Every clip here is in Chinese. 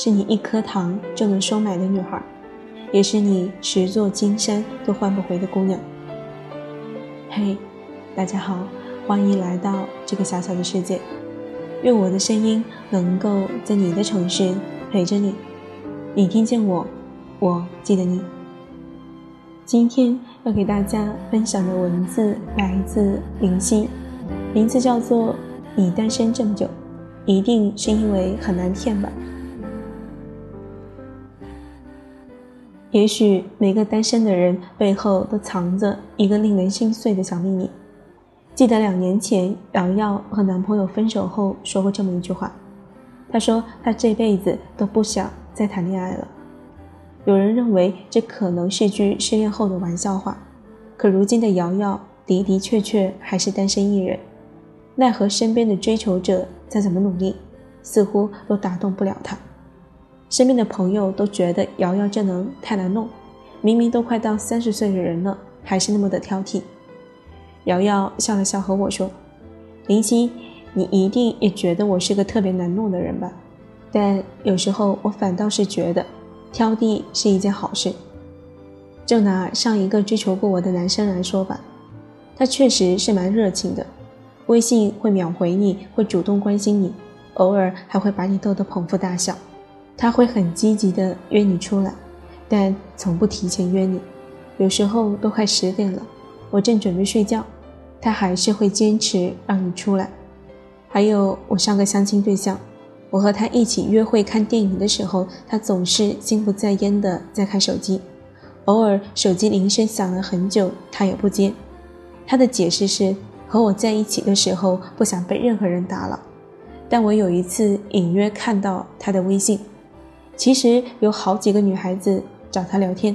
是你一颗糖就能收买的女孩，也是你十座金山都换不回的姑娘。嘿，大家好，欢迎来到这个小小的世界。愿我的声音能够在你的城市陪着你，你听见我，我记得你。今天要给大家分享的文字来自林夕，名字叫做《你单身这么久》。一定是因为很难骗吧？也许每个单身的人背后都藏着一个令人心碎的小秘密。记得两年前，瑶瑶和男朋友分手后说过这么一句话：“她说她这辈子都不想再谈恋爱了。”有人认为这可能是句失恋后的玩笑话，可如今的瑶瑶的的确确还是单身一人。奈何身边的追求者再怎么努力，似乎都打动不了她。身边的朋友都觉得瑶瑶这能太难弄，明明都快到三十岁的人了，还是那么的挑剔。瑶瑶笑了笑和我说：“林夕，你一定也觉得我是个特别难弄的人吧？但有时候我反倒是觉得，挑剔是一件好事。就拿上一个追求过我的男生来说吧，他确实是蛮热情的。”微信会秒回你，会主动关心你，偶尔还会把你逗得捧腹大笑。他会很积极的约你出来，但从不提前约你。有时候都快十点了，我正准备睡觉，他还是会坚持让你出来。还有我上个相亲对象，我和他一起约会看电影的时候，他总是心不在焉的在看手机，偶尔手机铃声响了很久，他也不接。他的解释是。和我在一起的时候，不想被任何人打扰。但我有一次隐约看到他的微信，其实有好几个女孩子找他聊天。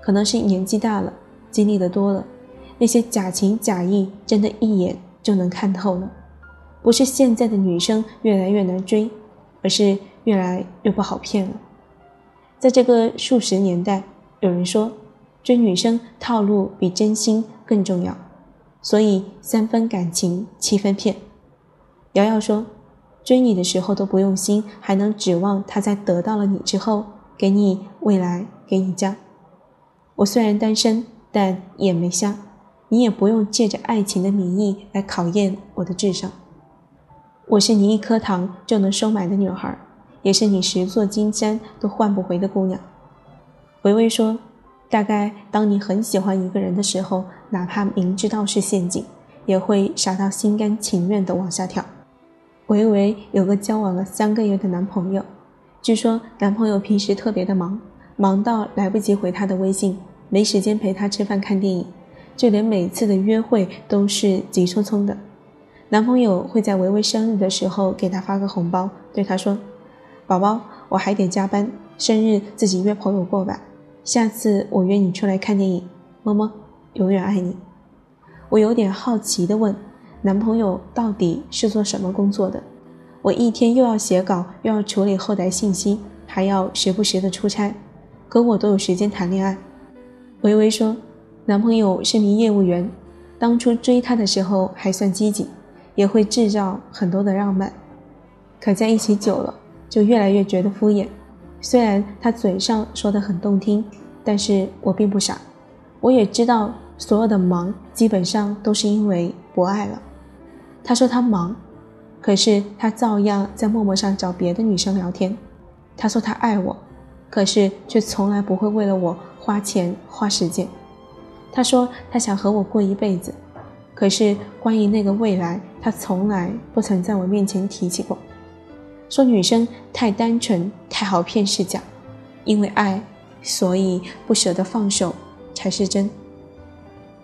可能是年纪大了，经历的多了，那些假情假意真的一眼就能看透了。不是现在的女生越来越难追，而是越来越不好骗了。在这个数十年代，有人说，追女生套路比真心更重要。所以三分感情七分骗。瑶瑶说：“追你的时候都不用心，还能指望他在得到了你之后给你未来，给你家？我虽然单身，但眼没瞎，你也不用借着爱情的名义来考验我的智商。我是你一颗糖就能收买的女孩，也是你十座金山都换不回的姑娘。”维维说。大概当你很喜欢一个人的时候，哪怕明知道是陷阱，也会傻到心甘情愿地往下跳。维维有个交往了三个月的男朋友，据说男朋友平时特别的忙，忙到来不及回她的微信，没时间陪她吃饭看电影，就连每次的约会都是急匆匆的。男朋友会在维维生日的时候给她发个红包，对她说：“宝宝，我还得加班，生日自己约朋友过吧。”下次我约你出来看电影，么么，永远爱你。我有点好奇的问，男朋友到底是做什么工作的？我一天又要写稿，又要处理后台信息，还要时不时的出差，可我都有时间谈恋爱。微微说，男朋友是名业务员，当初追她的时候还算积极，也会制造很多的浪漫，可在一起久了，就越来越觉得敷衍。虽然他嘴上说的很动听，但是我并不傻，我也知道所有的忙基本上都是因为不爱了。他说他忙，可是他照样在陌陌上找别的女生聊天。他说他爱我，可是却从来不会为了我花钱花时间。他说他想和我过一辈子，可是关于那个未来，他从来不曾在我面前提起过。说女生太单纯、太好骗是假，因为爱，所以不舍得放手才是真。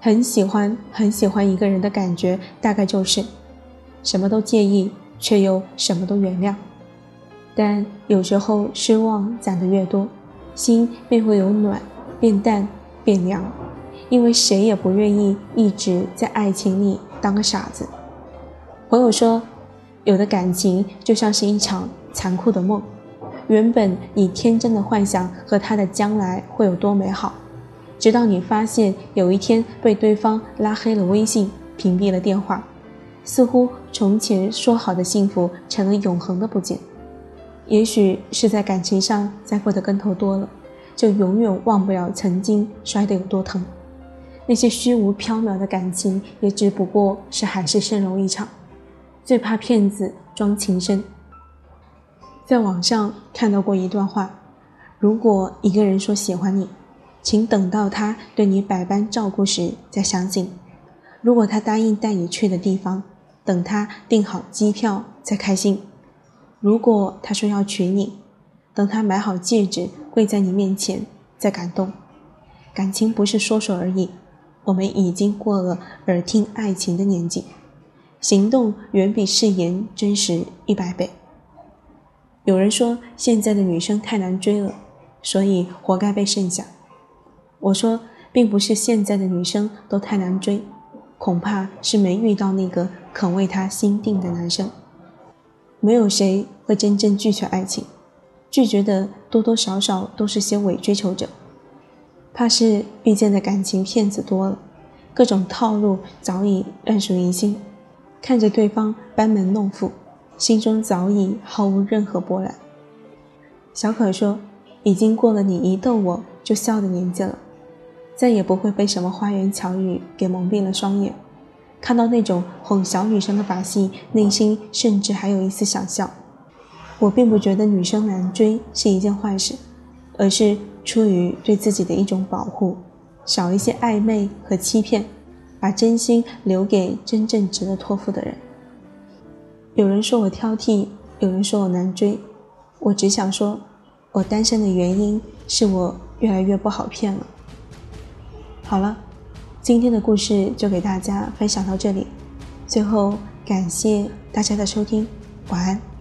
很喜欢很喜欢一个人的感觉，大概就是什么都介意，却又什么都原谅。但有时候失望攒得越多，心便会由暖变淡变凉，因为谁也不愿意一直在爱情里当个傻子。朋友说。有的感情就像是一场残酷的梦，原本你天真的幻想和他的将来会有多美好，直到你发现有一天被对方拉黑了微信，屏蔽了电话，似乎从前说好的幸福成了永恒的不见。也许是在感情上栽过的跟头多了，就永远忘不了曾经摔得有多疼。那些虚无缥缈的感情，也只不过是海市蜃楼一场。最怕骗子装情深。在网上看到过一段话：如果一个人说喜欢你，请等到他对你百般照顾时再相信；如果他答应带你去的地方，等他订好机票再开心；如果他说要娶你，等他买好戒指跪在你面前再感动。感情不是说说而已。我们已经过了耳听爱情的年纪，行动远比誓言真实一百倍。有人说现在的女生太难追了，所以活该被剩下。我说，并不是现在的女生都太难追，恐怕是没遇到那个肯为她心定的男生。没有谁会真正拒绝爱情，拒绝的多多少少都是些伪追求者。怕是遇见的感情骗子多了，各种套路早已烂熟于心，看着对方班门弄斧，心中早已毫无任何波澜。小可说：“已经过了你一逗我就笑的年纪了，再也不会被什么花言巧语给蒙蔽了双眼。看到那种哄小女生的把戏，内心甚至还有一丝想笑。我并不觉得女生难追是一件坏事，而是……”出于对自己的一种保护，少一些暧昧和欺骗，把真心留给真正值得托付的人。有人说我挑剔，有人说我难追，我只想说，我单身的原因是我越来越不好骗了。好了，今天的故事就给大家分享到这里，最后感谢大家的收听，晚安。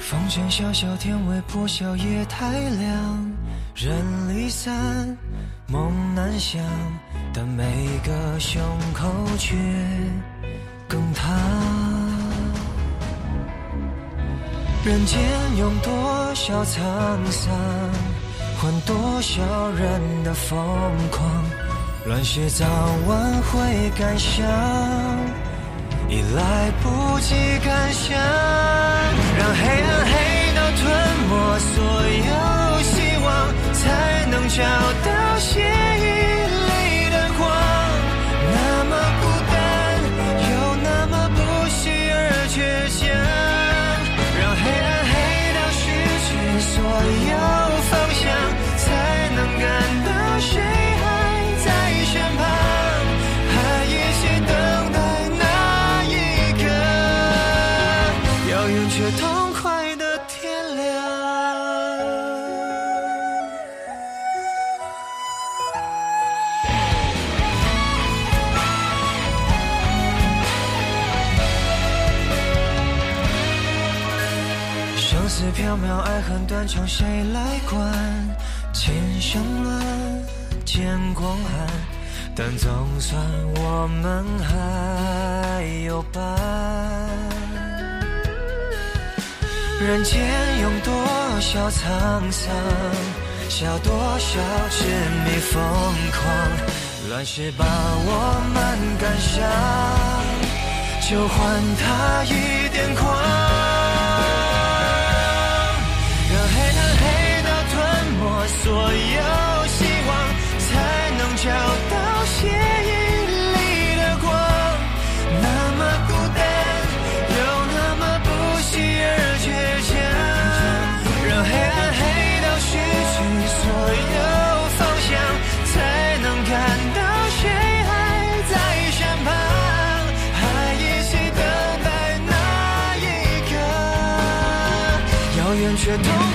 风卷萧萧天微破晓夜太凉，人离散，梦难想，但每个胸口却更烫。人间用多少沧桑，换多少人的疯狂，乱世早晚会感伤。已来不及感想，让黑暗黑到吞没所有希望，才能找到血意渺，爱恨断肠，谁来管？千生乱，见光寒，但总算我们还有伴。人间有多少沧桑，笑多少痴迷疯狂，乱世把我们赶上，就换他一点狂，却都